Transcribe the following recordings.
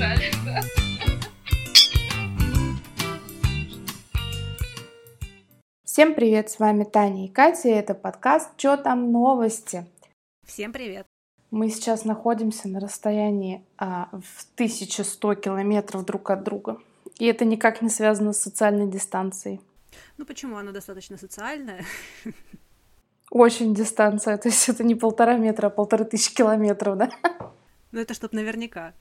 да. Всем привет, с вами Таня и Катя, и это подкаст «Чё там новости?». Всем привет. Мы сейчас находимся на расстоянии а, в 1100 километров друг от друга. И это никак не связано с социальной дистанцией. Ну почему? Она достаточно социальная. Очень дистанция, то есть это не полтора метра, а полторы тысячи километров, да? Ну это чтоб наверняка.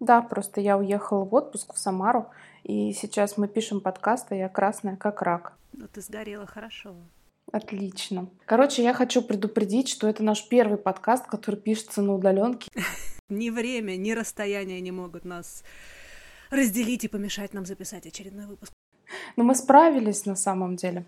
Да, просто я уехала в отпуск в Самару, и сейчас мы пишем подкаст, а я красная как рак. Ну ты сгорела хорошо. Отлично. Короче, я хочу предупредить, что это наш первый подкаст, который пишется на удаленке. Ни время, ни расстояние не могут нас разделить и помешать нам записать очередной выпуск. Но мы справились на самом деле.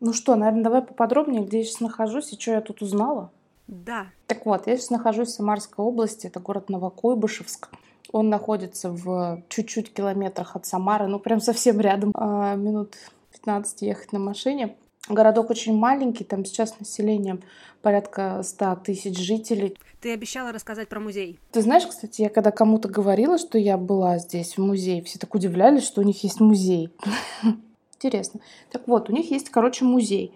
Ну что, наверное, давай поподробнее, где я сейчас нахожусь и что я тут узнала. Да. Так вот, я сейчас нахожусь в Самарской области, это город Новокуйбышевск. Он находится в чуть-чуть километрах от Самары, ну прям совсем рядом, а, минут 15 ехать на машине. Городок очень маленький, там сейчас население порядка 100 тысяч жителей. Ты обещала рассказать про музей. Ты знаешь, кстати, я когда кому-то говорила, что я была здесь, в музее, все так удивлялись, что у них есть музей. Интересно. Так вот, у них есть, короче, музей.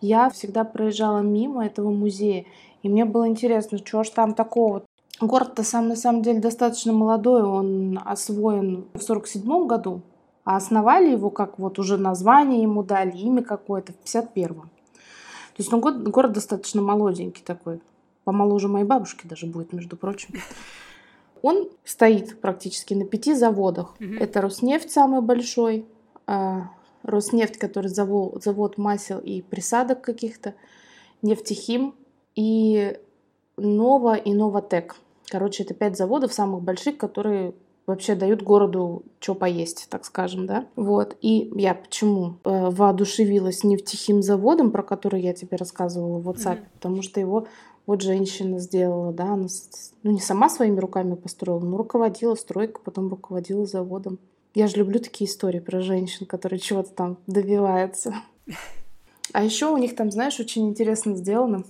Я всегда проезжала мимо этого музея, и мне было интересно, что ж там такого. Город-то сам на самом деле достаточно молодой, он освоен в 47 году, а основали его, как вот уже название ему дали, имя какое-то в 51-м. То есть ну, город, город достаточно молоденький такой, помоложе моей бабушки даже будет, между прочим. Он стоит практически на пяти заводах. Мгм. Это Роснефть самый большой, а, Роснефть, который завод, завод масел и присадок каких-то, Нефтехим и Нова и Новотек. Короче, это пять заводов самых больших, которые вообще дают городу что поесть, так скажем, да. Вот. И я почему э, воодушевилась нефтехим заводом, про который я тебе рассказывала в WhatsApp, Мгм. потому что его вот женщина сделала, да, она, ну не сама своими руками построила, но руководила стройкой, потом руководила заводом. Я же люблю такие истории про женщин, которые чего-то там добиваются. А еще у них там, знаешь, очень интересно сделано.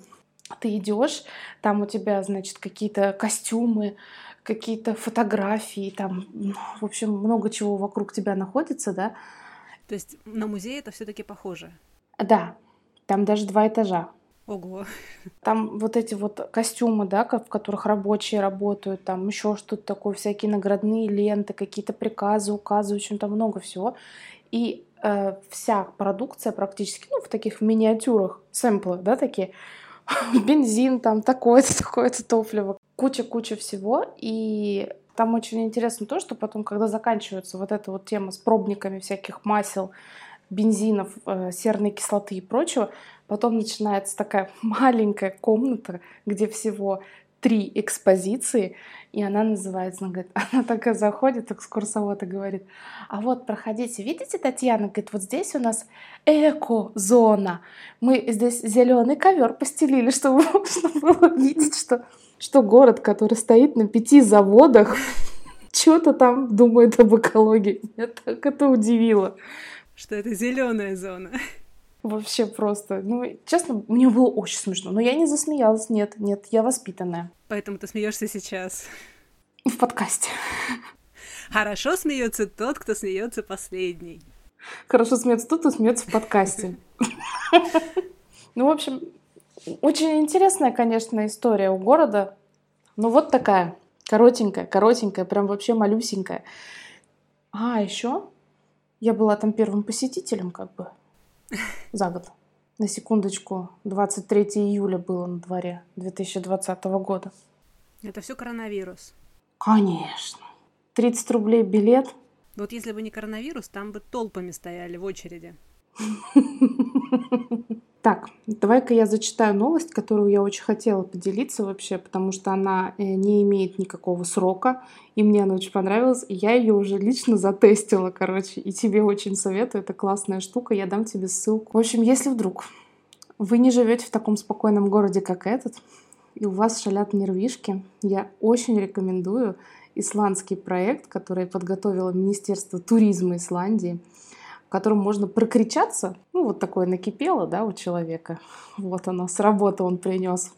Ты идешь, там у тебя, значит, какие-то костюмы, какие-то фотографии, там, в общем, много чего вокруг тебя находится, да. То есть на музей это все-таки похоже. Да, там даже два этажа. Ого. Там вот эти вот костюмы, да, в которых рабочие работают, там еще что-то такое, всякие наградные ленты, какие-то приказы, указы, в общем, там много всего. И э, вся продукция практически, ну, в таких миниатюрах, сэмплы, да, такие, бензин там, такое-то, такое-то топливо, куча-куча всего. И там очень интересно то, что потом, когда заканчивается вот эта вот тема с пробниками всяких масел, бензинов, э, серной кислоты и прочего, потом начинается такая маленькая комната, где всего три экспозиции, и она называется, она говорит, она такая заходит, экскурсовод и говорит, а вот проходите, видите, Татьяна, говорит, вот здесь у нас эко-зона, мы здесь зеленый ковер постелили, чтобы можно было видеть, что, что город, который стоит на пяти заводах, что-то там думает об экологии. Меня так это удивило. Что это зеленая зона. Вообще просто. Ну, честно, мне было очень смешно. Но я не засмеялась. Нет, нет, я воспитанная. Поэтому ты смеешься сейчас. В подкасте. Хорошо смеется тот, кто смеется последний. Хорошо смеется тут, и смеется в подкасте. Ну, в общем, очень интересная, конечно, история у города. Ну, вот такая. Коротенькая, коротенькая, прям вообще малюсенькая. А, еще я была там первым посетителем, как бы, за год. На секундочку, 23 июля было на дворе 2020 года. Это все коронавирус. Конечно. 30 рублей билет. Вот если бы не коронавирус, там бы толпами стояли в очереди. Так, давай-ка я зачитаю новость, которую я очень хотела поделиться вообще, потому что она э, не имеет никакого срока, и мне она очень понравилась, и я ее уже лично затестила, короче, и тебе очень советую, это классная штука, я дам тебе ссылку. В общем, если вдруг вы не живете в таком спокойном городе, как этот, и у вас шалят нервишки, я очень рекомендую исландский проект, который подготовило Министерство туризма Исландии, в котором можно прокричаться. Ну, вот такое накипело, да, у человека. Вот оно, с работы он принес.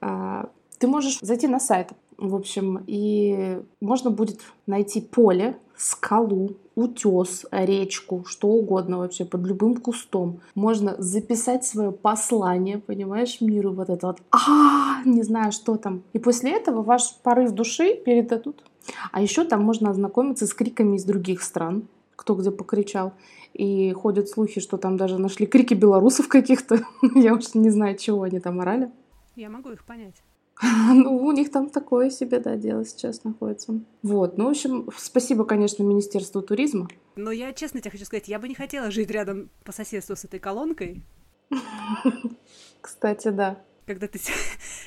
А, Ты можешь зайти на сайт В общем, и можно будет найти поле, скалу, утес, речку, что угодно вообще, под любым кустом. Можно записать свое послание, понимаешь, миру вот это вот, а, не знаю, что там. И после этого ваш порыв души передадут. А еще там можно ознакомиться с криками из других стран, кто где покричал. И ходят слухи, что там даже нашли крики белорусов каких-то. Я уж не знаю, чего они там орали. Я могу их понять. Ну, у них там такое себе, да, дело сейчас находится. Вот, ну, в общем, спасибо, конечно, Министерству туризма. Но я честно тебе хочу сказать, я бы не хотела жить рядом по соседству с этой колонкой. Кстати, да. Когда ты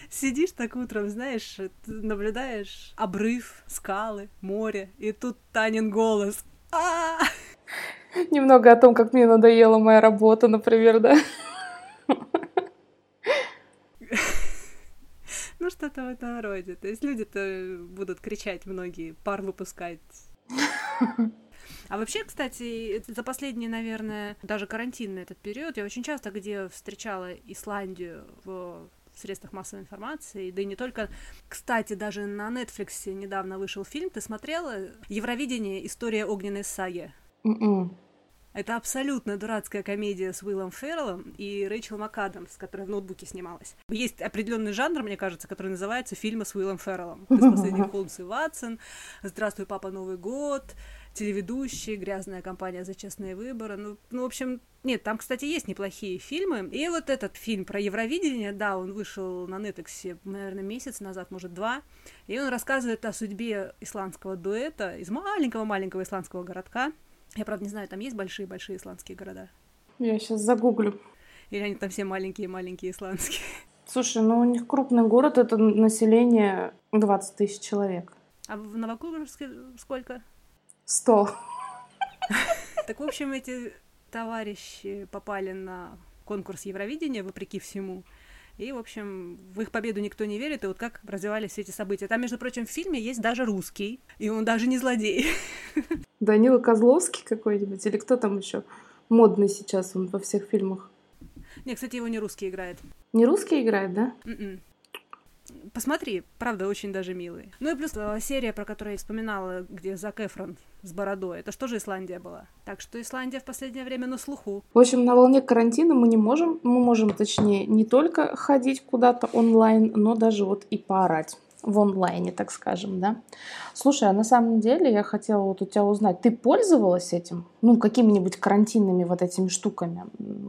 сидишь так утром, знаешь, наблюдаешь обрыв, скалы, море, и тут Танин голос. Немного о том, как мне надоела моя работа, например, да? Ну, что-то в этом роде. То есть люди-то будут кричать многие, пар выпускать. А вообще, кстати, за последний, наверное, даже карантинный этот период, я очень часто где встречала Исландию в средствах массовой информации, да и не только. Кстати, даже на Netflix недавно вышел фильм, ты смотрела «Евровидение. История огненной саги»? Mm-mm. М-м. Это абсолютно дурацкая комедия с Уиллом Ферреллом и Рэйчел МакАдамс, которая в ноутбуке снималась. Есть определенный жанр, мне кажется, который называется фильмы с Уиллом Ферреллом. Это «Последний Холмс и Ватсон», «Здравствуй, папа, Новый год», телеведущий, грязная компания за честные выборы. Ну, ну, в общем, нет, там, кстати, есть неплохие фильмы. И вот этот фильм про Евровидение, да, он вышел на Netflix, наверное, месяц назад, может, два. И он рассказывает о судьбе исландского дуэта из маленького-маленького исландского городка, я, правда, не знаю, там есть большие-большие исландские города? Я сейчас загуглю. Или они там все маленькие-маленькие исландские? Слушай, ну у них крупный город, это население 20 тысяч человек. А в Новокуйбышевске сколько? Сто. Так, в общем, эти товарищи попали на конкурс Евровидения, вопреки всему. И, в общем, в их победу никто не верит, и вот как развивались все эти события. Там, между прочим, в фильме есть даже русский, и он даже не злодей. Данила Козловский какой-нибудь, или кто там еще модный сейчас он во всех фильмах? Не, кстати, его не русский играет. Не русский играет, да? Mm-mm. М-м. Посмотри, правда, очень даже милый. Ну и плюс э, серия, про которую я вспоминала, где Зак Эфрон с бородой, это что же Исландия была? Так что Исландия в последнее время на слуху. В общем, на волне карантина мы не можем, мы можем, точнее, не только ходить куда-то онлайн, но даже вот и поорать в онлайне, так скажем, да. Слушай, а на самом деле я хотела вот у тебя узнать, ты пользовалась этим, ну, какими-нибудь карантинными вот этими штуками,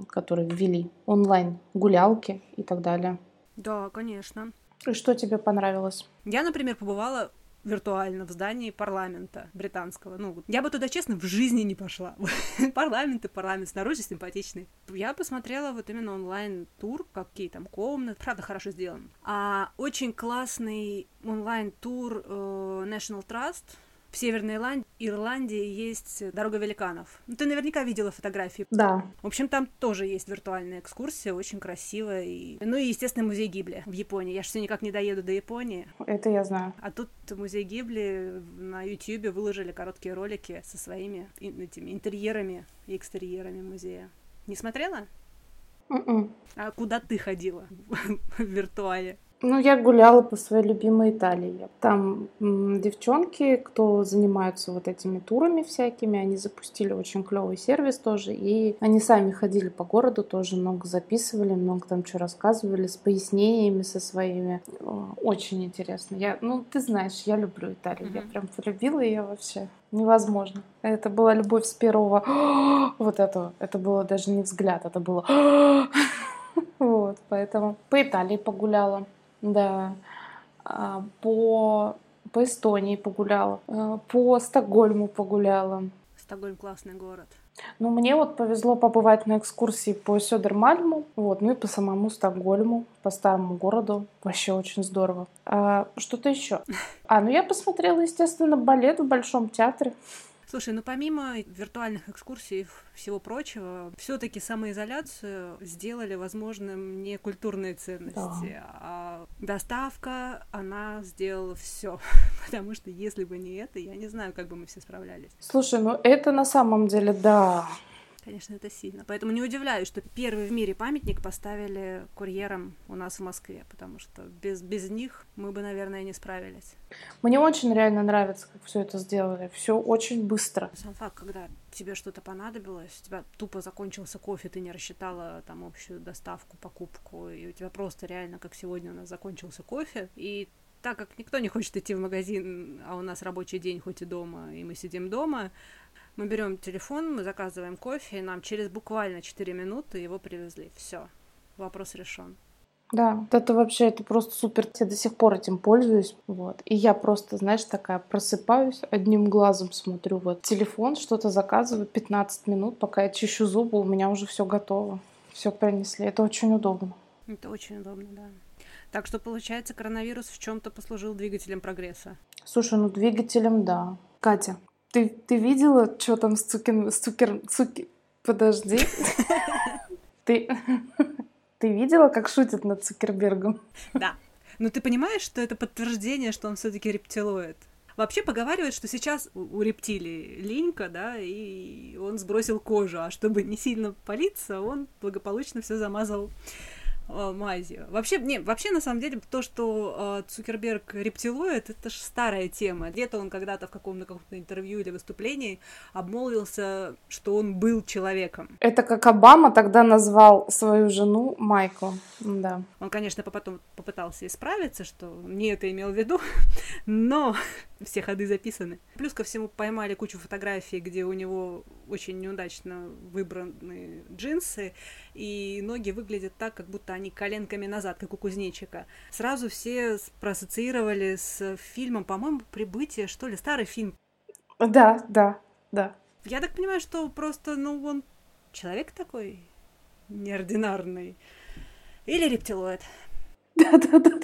которые ввели, онлайн, гулялки и так далее? Да, конечно. И что тебе понравилось? Я, например, побывала виртуально в здании парламента британского. Ну, я бы туда, честно, в жизни не пошла. парламент и парламент снаружи симпатичный. Я посмотрела вот именно онлайн-тур, какие там комнаты. Правда, хорошо сделан. А очень классный онлайн-тур э, National Trust — в Северной Ирландии, Ирландии есть дорога великанов. Ну, ты наверняка видела фотографии. Да. В общем, там тоже есть виртуальная экскурсия, очень красивая. И... Ну и, естественно, музей Гибли в Японии. Я же все никак не доеду до Японии. Это я знаю. А тут музей Гибли на Ютьюбе выложили короткие ролики со своими этими интерьерами и экстерьерами музея. Не смотрела? Mm-mm. М-м. А куда ты ходила в виртуале? Ну, я гуляла по своей любимой Италии. Там м, девчонки, кто занимаются вот этими турами всякими, они запустили очень клевый сервис тоже, и они сами ходили по городу, тоже много записывали, много там что рассказывали, с пояснениями со своими. Очень интересно. Я, ну, ты знаешь, я люблю Италию, mm-hmm. я прям полюбила ее вообще. Невозможно. Это была любовь с первого вот этого. Это было даже не взгляд, это было вот, поэтому по Италии погуляла. Да. А, по, по Эстонии погуляла. А, по Стокгольму погуляла. Стокгольм классный город. Ну, мне вот повезло побывать на экскурсии по Сёдермальму, вот, ну и по самому Стокгольму, по старому городу. Вообще очень здорово. А, что-то еще. А, ну я посмотрела, естественно, балет в Большом театре. Слушай, ну помимо виртуальных экскурсий и всего прочего, все-таки самоизоляцию сделали возможным не культурные ценности, да. а доставка, она сделала все. Потому что если бы не это, я не знаю, как бы мы все справлялись. Слушай, ну это на самом деле, да. Конечно, это сильно. Поэтому не удивляюсь, что первый в мире памятник поставили курьерам у нас в Москве, потому что без, без них мы бы, наверное, не справились. Мне очень реально нравится, как все это сделали. Все очень быстро. Сам факт, когда тебе что-то понадобилось, у тебя тупо закончился кофе, ты не рассчитала там общую доставку, покупку, и у тебя просто реально, как сегодня у нас закончился кофе, и так как никто не хочет идти в магазин, а у нас рабочий день хоть и дома, и мы сидим дома, мы берем телефон, мы заказываем кофе, и нам через буквально 4 минуты его привезли. Все, вопрос решен. Да, это вообще, это просто супер. Я до сих пор этим пользуюсь. Вот. И я просто, знаешь, такая просыпаюсь, одним глазом смотрю вот телефон, что-то заказываю, 15 минут, пока я чищу зубы, у меня уже все готово. Все принесли. Это очень удобно. Это очень удобно, да. Так что, получается, коронавирус в чем-то послужил двигателем прогресса. Слушай, ну двигателем, да. Катя, ты, ты видела, что там с Цукин... Цукер... Цуки... Подожди. Ты... Ты видела, как шутят над Цукербергом? Да. Но ты понимаешь, что это подтверждение, что он все таки рептилоид? Вообще поговаривают, что сейчас у рептилии линька, да, и он сбросил кожу, а чтобы не сильно палиться, он благополучно все замазал мазью. Вообще, не, вообще, на самом деле, то, что э, Цукерберг рептилоид, это же старая тема. Где-то он когда-то в каком-то каком интервью или выступлении обмолвился, что он был человеком. Это как Обама тогда назвал свою жену Майкл. Да. Он, конечно, потом попытался исправиться, что не это имел в виду, но все ходы записаны. Плюс ко всему поймали кучу фотографий, где у него очень неудачно выбраны джинсы, и ноги выглядят так, как будто они коленками назад, как у кузнечика. Сразу все проассоциировали с фильмом, по-моему, «Прибытие», что ли, старый фильм. Да, да, да. Я так понимаю, что просто, ну, он человек такой неординарный. Или рептилоид. Да-да-да.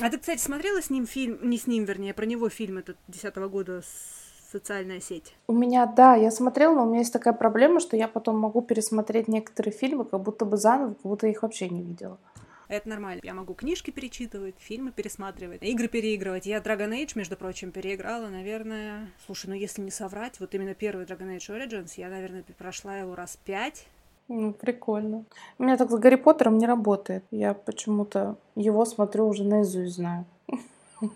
А ты, кстати, смотрела с ним фильм, не с ним, вернее, про него фильм этот десятого года социальная сеть? У меня, да, я смотрела, но у меня есть такая проблема, что я потом могу пересмотреть некоторые фильмы, как будто бы заново, как будто их вообще не видела. Это нормально. Я могу книжки перечитывать, фильмы пересматривать, игры переигрывать. Я Dragon Age, между прочим, переиграла, наверное... Слушай, ну если не соврать, вот именно первый Dragon Age Origins, я, наверное, прошла его раз пять. Ну, прикольно. У меня так с Гарри Поттером не работает. Я почему-то его смотрю уже наизусть знаю.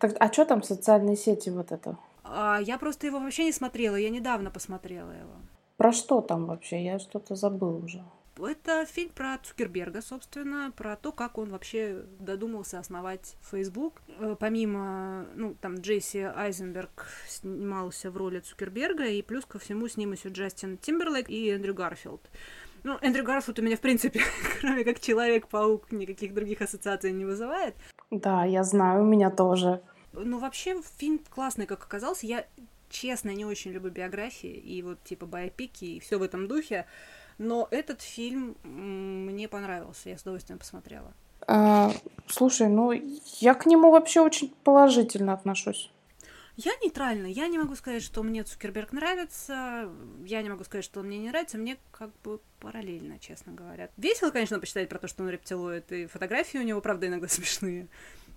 Так, а что там социальные сети вот это? А, я просто его вообще не смотрела, я недавно посмотрела его. Про что там вообще? Я что-то забыл уже. Это фильм про Цукерберга, собственно, про то, как он вообще додумался основать Facebook. Э, помимо, ну, там, Джесси Айзенберг снимался в роли Цукерберга, и плюс ко всему с ним еще Джастин Тимберлейк и Эндрю Гарфилд. Ну, Эндрю Гарфилд у меня, в принципе, кроме как Человек-паук, никаких других ассоциаций не вызывает. Да, я знаю, у меня тоже. Ну, вообще, фильм классный, как оказался. Я, честно, не очень люблю биографии и вот, типа, байопики и все в этом духе. Но этот фильм мне понравился, я с удовольствием посмотрела. А, слушай, ну я к нему вообще очень положительно отношусь. Я нейтральна. Я не могу сказать, что мне Цукерберг нравится. Я не могу сказать, что он мне не нравится. Мне как бы параллельно, честно говоря. Весело, конечно, почитать про то, что он рептилоид. И фотографии у него, правда, иногда смешные.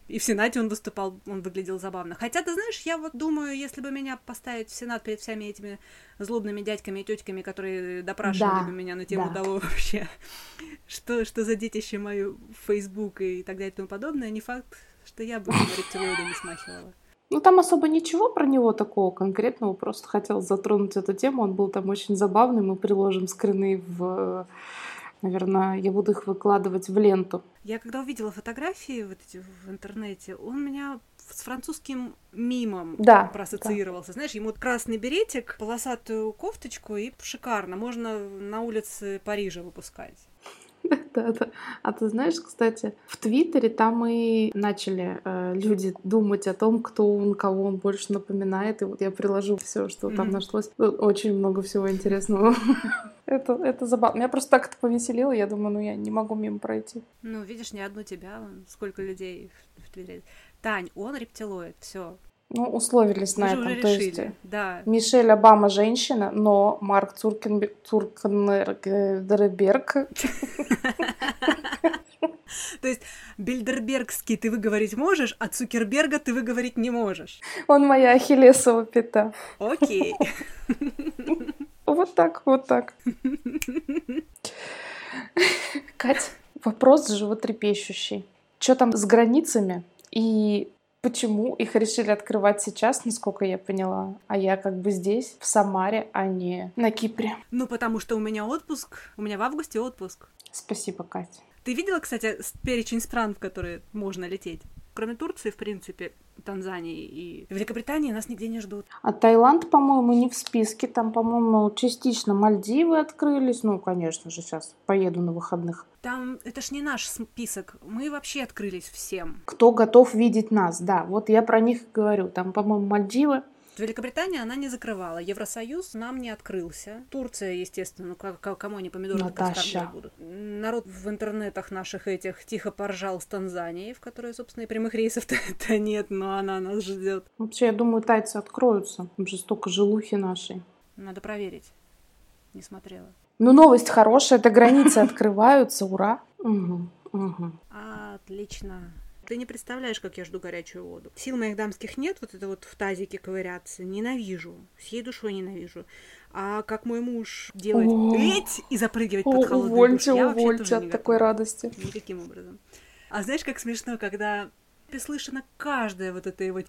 И в Сенате он выступал, он выглядел забавно. Хотя, ты знаешь, я вот думаю, если бы меня поставить в Сенат перед всеми этими злобными дядьками и тетками, которые допрашивали да, бы меня на тему да. того вообще, что, что за детище мою Facebook и так далее и тому подобное, не факт, что я бы на рептилоида не смахивала. Ну, там особо ничего про него такого конкретного, просто хотел затронуть эту тему, он был там очень забавный, мы приложим скрины в Наверное, я буду их выкладывать в ленту. Я когда увидела фотографии вот эти в интернете, он меня с французским мимом да, проассоциировался. Да. Знаешь, ему вот красный беретик, полосатую кофточку, и шикарно. Можно на улице Парижа выпускать. Да, да. А ты знаешь, кстати, в Твиттере там и начали э, люди думать о том, кто он, кого он больше напоминает. И вот я приложу все, что mm-hmm. там нашлось. Очень много всего интересного. это, это забавно. Меня просто так это повеселило. Я думаю, ну я не могу мимо пройти. Ну, видишь, не одну тебя, сколько людей в Твиттере. Тань, он рептилоид, все. Ну, условились на этом. Уже То решили. есть да. Мишель Обама женщина, но Марк Цуркенберг, Цуркенберг То есть Бильдербергский ты выговорить можешь, а Цукерберга ты выговорить не можешь. Он моя ахиллесова пята. Окей. Вот так, вот так. Кать, вопрос животрепещущий. Что там с границами? И почему их решили открывать сейчас, насколько я поняла, а я как бы здесь, в Самаре, а не на Кипре? Ну, потому что у меня отпуск, у меня в августе отпуск. Спасибо, Катя. Ты видела, кстати, перечень стран, в которые можно лететь? Кроме Турции, в принципе, Танзании и Великобритании нас нигде не ждут. А Таиланд, по-моему, не в списке. Там, по-моему, частично Мальдивы открылись. Ну, конечно же, сейчас поеду на выходных. Там это ж не наш список. Мы вообще открылись всем. Кто готов видеть нас, да. Вот я про них говорю. Там, по-моему, Мальдивы, Великобритания она не закрывала. Евросоюз нам не открылся. Турция, естественно, ну кому они помидоры Наташа. будут. Народ в интернетах наших этих тихо поржал с Танзанией, в которой, собственно, и прямых рейсов-то нет, но она нас ждет. Вообще, я думаю, тайцы откроются. Там же столько желухи нашей. Надо проверить. Не смотрела. Ну, новость хорошая, это границы открываются, ура. Угу, угу. Отлично. Ты не представляешь, как я жду горячую воду. Сил моих дамских нет, вот это вот в тазике ковыряться. Ненавижу. Всей душой ненавижу. А как мой муж делает эть и запрыгивать под холодный увольте, душ, я увольте от такой радости. Никаким образом. А знаешь, как смешно, когда слышно каждое вот это вот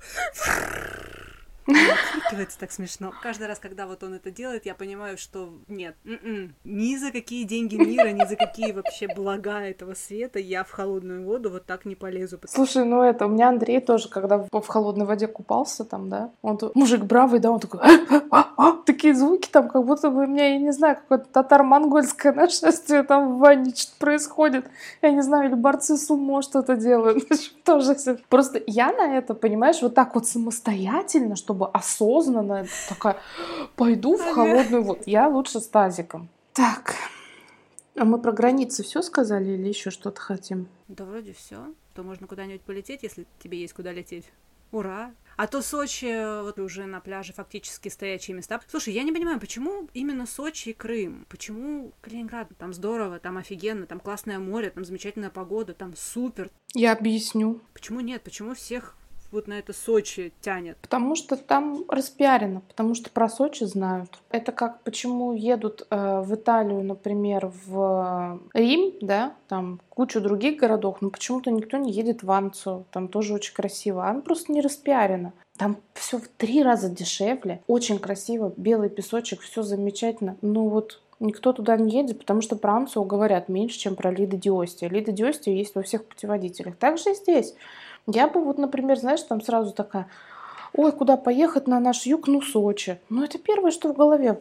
Откликивается так смешно. Каждый раз, когда вот он это делает, я понимаю, что нет, м-м, ни за какие деньги мира, ни за какие вообще блага этого света я в холодную воду вот так не полезу. Слушай, ну это, у меня Андрей тоже, когда в, холодной воде купался там, да, он мужик бравый, да, он такой, такие звуки там, как будто бы у меня, я не знаю, какое-то татаро-монгольское нашествие там в ванне что-то происходит. Я не знаю, или борцы с умо что-то делают. Тоже Просто я на это, понимаешь, вот так вот самостоятельно, чтобы чтобы осознанно такая, пойду в холодную воду. Я лучше с тазиком. Так, а мы про границы все сказали или еще что-то хотим? Да вроде все. То можно куда-нибудь полететь, если тебе есть куда лететь. Ура! А то Сочи, вот уже на пляже фактически стоячие места. Слушай, я не понимаю, почему именно Сочи и Крым? Почему Калининград? Там здорово, там офигенно, там классное море, там замечательная погода, там супер. Я объясню. Почему нет? Почему всех вот на это Сочи тянет? Потому что там распиарено, потому что про Сочи знают. Это как почему едут э, в Италию, например, в Рим, да, там кучу других городов, но почему-то никто не едет в Анцу, там тоже очень красиво. Оно просто не распиарено. Там все в три раза дешевле, очень красиво, белый песочек, все замечательно. Но вот никто туда не едет, потому что про Анцу говорят меньше, чем про Лида Диостия. Лида Диостия есть во всех путеводителях. Также здесь. Я бы вот, например, знаешь, там сразу такая, ой, куда поехать на наш юг, ну, Сочи. Ну, это первое, что в голове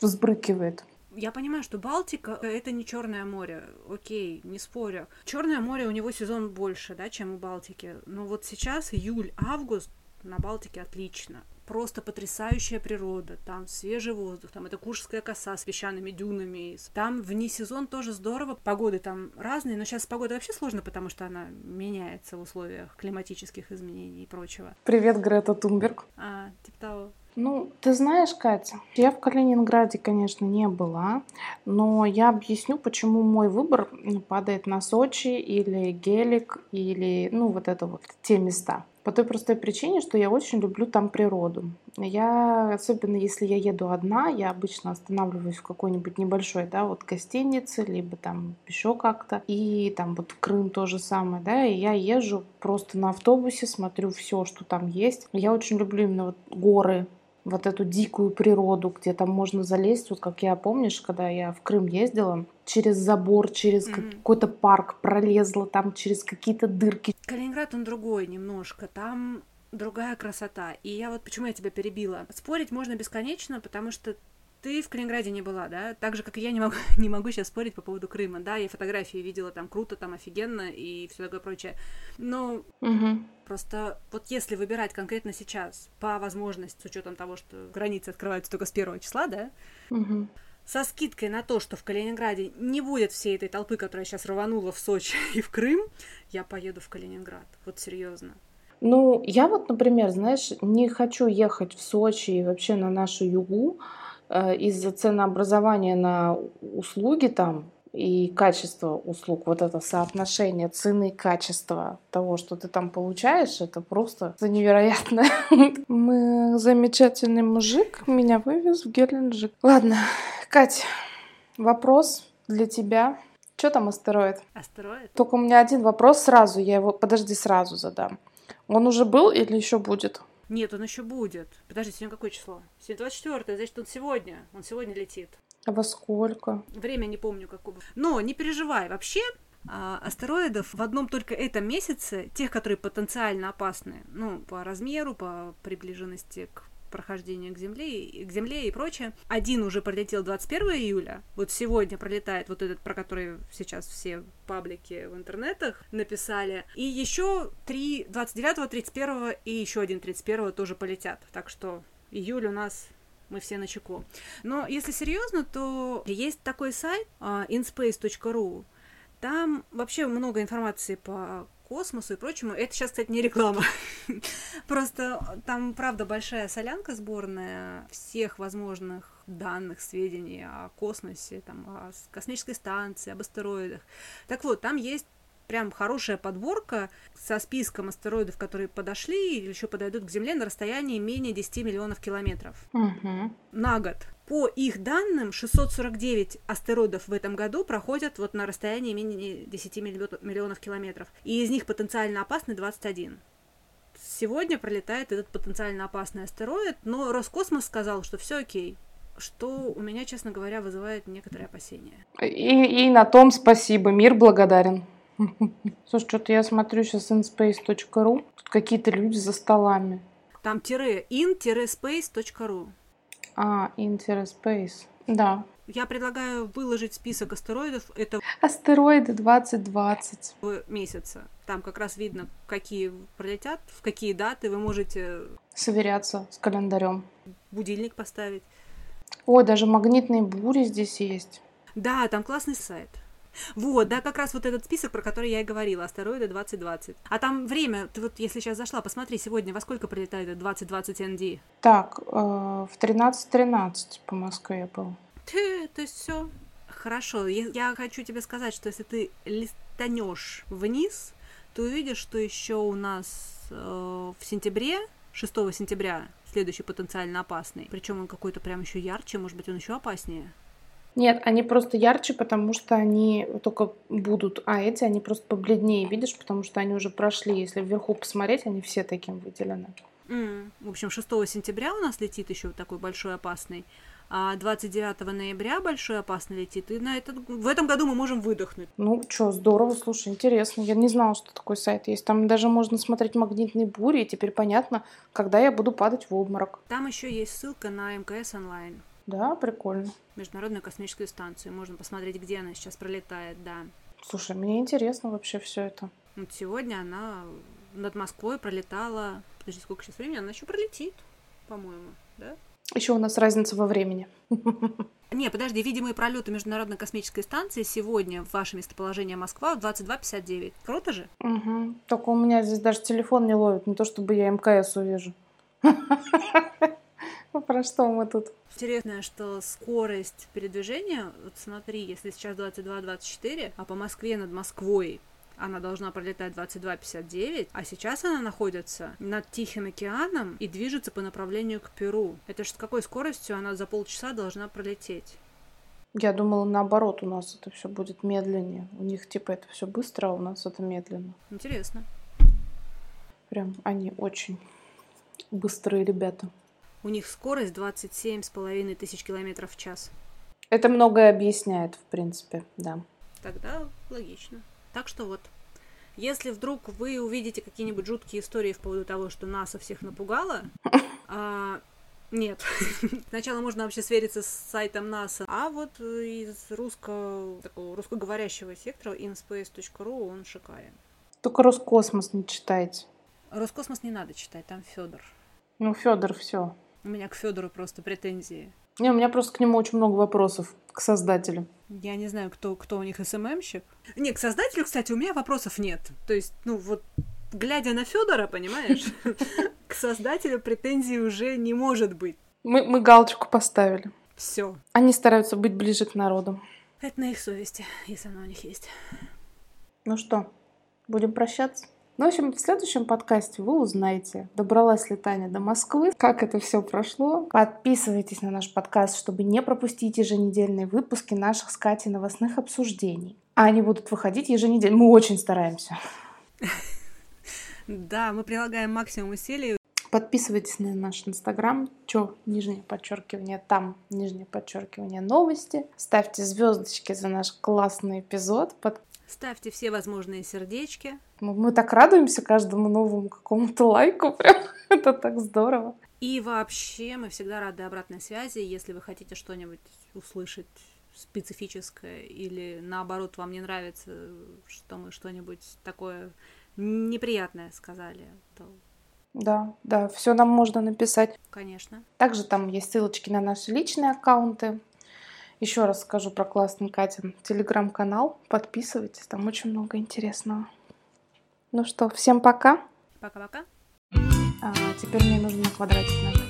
взбрыкивает. Я понимаю, что Балтика это не Черное море, окей, не спорю. Черное море у него сезон больше, да, чем у Балтики. Но вот сейчас июль, август на Балтике отлично просто потрясающая природа, там свежий воздух, там это Куршская коса с песчаными дюнами, там вне сезон тоже здорово, погоды там разные, но сейчас с погодой вообще сложно, потому что она меняется в условиях климатических изменений и прочего. Привет, Грета Тунберг. А, типа того. Ну, ты знаешь, Катя, я в Калининграде, конечно, не была, но я объясню, почему мой выбор падает на Сочи или Гелик, или, ну, вот это вот, те места. По той простой причине, что я очень люблю там природу. Я, особенно если я еду одна, я обычно останавливаюсь в какой-нибудь небольшой, да, вот гостинице, либо там еще как-то. И там вот в Крым то же самое, да, и я езжу просто на автобусе, смотрю все, что там есть. Я очень люблю именно вот горы, вот эту дикую природу, где там можно залезть, вот как я помнишь, когда я в Крым ездила, через забор, через mm-hmm. какой-то парк пролезла, там через какие-то дырки. Калининград, он другой немножко, там другая красота. И я вот почему я тебя перебила. Спорить можно бесконечно, потому что ты в Калининграде не была, да? Так же, как и я не могу, не могу сейчас спорить по поводу Крыма. Да, я фотографии видела, там круто, там офигенно и все такое прочее. Но угу. Просто вот если выбирать конкретно сейчас, по возможности, с учетом того, что границы открываются только с первого числа, да? Угу. Со скидкой на то, что в Калининграде не будет всей этой толпы, которая сейчас рванула в Сочи и в Крым, я поеду в Калининград. Вот серьезно. Ну, я вот, например, знаешь, не хочу ехать в Сочи и вообще на нашу югу, Э, из-за ценообразования на услуги там и качество услуг, вот это соотношение цены и качества того, что ты там получаешь, это просто это невероятно. Мы замечательный мужик, меня вывез в Геленджик. Ладно, Кать, вопрос для тебя. Что там астероид? Астероид? Только у меня один вопрос сразу, я его, подожди, сразу задам. Он уже был или еще будет? Нет, он еще будет. Подожди, сегодня какое число? Сегодня 24 значит, он сегодня. Он сегодня летит. А во сколько? Время не помню какого. Но не переживай, вообще а, астероидов в одном только этом месяце, тех, которые потенциально опасны, ну, по размеру, по приближенности к прохождению к Земле, к Земле и прочее. Один уже пролетел 21 июля, вот сегодня пролетает вот этот, про который сейчас все паблики в интернетах написали, и еще три 29, 31 и еще один 31 тоже полетят, так что июль у нас мы все на чеку. Но если серьезно, то есть такой сайт uh, inspace.ru. Там вообще много информации по космосу и прочему. Это сейчас, кстати, не реклама. Просто там, правда, большая солянка сборная всех возможных данных, сведений о космосе, там, о космической станции, об астероидах. Так вот, там есть прям хорошая подборка со списком астероидов, которые подошли или еще подойдут к Земле на расстоянии менее 10 миллионов километров Угу. на год. По их данным, 649 астероидов в этом году проходят вот на расстоянии менее 10 миллионов километров. И из них потенциально опасны 21. Сегодня пролетает этот потенциально опасный астероид, но Роскосмос сказал, что все окей, что у меня, честно говоря, вызывает некоторые опасения. И, и на том спасибо. Мир благодарен. Слушай, что-то я смотрю сейчас inspace.ru. Тут какие-то люди за столами. Там тире in-space.ru. А, Interspace. Да. Я предлагаю выложить список астероидов этого Астероиды 2020. месяца. Там как раз видно, какие пролетят, в какие даты вы можете Сверяться с календарем. будильник поставить. Ой, даже магнитные бури здесь есть. Да, там классный сайт. Вот, да, как раз вот этот список, про который я и говорила, астероиды 2020. А там время, ты вот если сейчас зашла, посмотри, сегодня во сколько прилетает этот 2020 ND? Так, э, в 13.13 по Москве был. Ты, то есть все. Хорошо, я, я хочу тебе сказать, что если ты листанешь вниз, ты увидишь, что еще у нас э, в сентябре, 6 сентября, следующий потенциально опасный. Причем он какой-то прям еще ярче, может быть, он еще опаснее. Нет, они просто ярче, потому что они только будут, а эти они просто побледнее, видишь, потому что они уже прошли. Если вверху посмотреть, они все таким выделены. М, В общем, 6 сентября у нас летит еще такой большой опасный, а 29 ноября большой опасный летит, и на этот, в этом году мы можем выдохнуть. Ну, что, здорово, слушай, интересно. Я не знала, что такой сайт есть. Там даже можно смотреть магнитные бури, и теперь понятно, когда я буду падать в обморок. Там еще есть ссылка на МКС онлайн, Да, прикольно. Международную космическую станцию. Можно посмотреть, где она сейчас пролетает, да. Слушай, мне интересно вообще все это. Вот сегодня она над Москвой пролетала... Подожди, сколько сейчас времени? Она еще пролетит, по-моему, да? Еще у нас разница во времени. Не, подожди, видимые пролеты Международной космической станции сегодня в ваше местоположение Москва в 22.59. Круто же? Угу. Только у меня здесь даже телефон не ловит, не то чтобы я МКС увижу. Ну, Про что мы тут? Интересно, что скорость передвижения, вот смотри, если сейчас 22-24, а по Москве над Москвой она должна пролетать 22.59, а сейчас она находится над Тихим океаном и движется по направлению к Перу. Это же с какой скоростью она за полчаса должна пролететь? Я думала, наоборот, у нас это все будет медленнее. У них типа это все быстро, а у нас это медленно. Интересно. Прям они очень быстрые ребята. У них скорость 27,5 тысяч километров в час. Это многое объясняет, в принципе, да. Тогда логично. Так что вот, если вдруг вы увидите какие-нибудь жуткие истории по поводу того, что НАСА всех напугала, а, нет. Сначала можно вообще свериться с сайтом НАСА. А вот из русско... такого русскоговорящего сектора inspace.ru он шикарен. Только Роскосмос не читайте. Роскосмос не надо читать, там Федор. Ну, Федор, все. У меня к Федору просто претензии. Не, у меня просто к нему очень много вопросов, к создателю. Я не знаю, кто, кто у них СММщик. Не, к создателю, кстати, у меня вопросов нет. То есть, ну вот, глядя на Федора, понимаешь, к создателю претензий уже не может быть. Мы, мы галочку поставили. Все. Они стараются быть ближе к народу. Это на их совести, если она у них есть. Ну что, будем прощаться? Ну, в общем, в следующем подкасте вы узнаете, добралась ли Таня до Москвы, как это все прошло. Подписывайтесь на наш подкаст, чтобы не пропустить еженедельные выпуски наших с Катей новостных обсуждений. А они будут выходить еженедельно. Мы очень стараемся. Да, мы прилагаем максимум усилий. Подписывайтесь на наш инстаграм, чё, нижнее подчеркивание, там, нижнее подчеркивание новости. Ставьте звездочки за наш классный эпизод. Под... Ставьте все возможные сердечки. Мы, мы так радуемся каждому новому какому-то лайку, прям это так здорово. И вообще мы всегда рады обратной связи, если вы хотите что-нибудь услышать специфическое или наоборот вам не нравится, что мы что-нибудь такое неприятное сказали, то да, да, все нам можно написать. Конечно. Также там есть ссылочки на наши личные аккаунты. Еще раз скажу про классный Катин телеграм-канал. Подписывайтесь, там очень много интересного. Ну что, всем пока. Пока-пока. А, теперь мне нужно на квадратик нажать.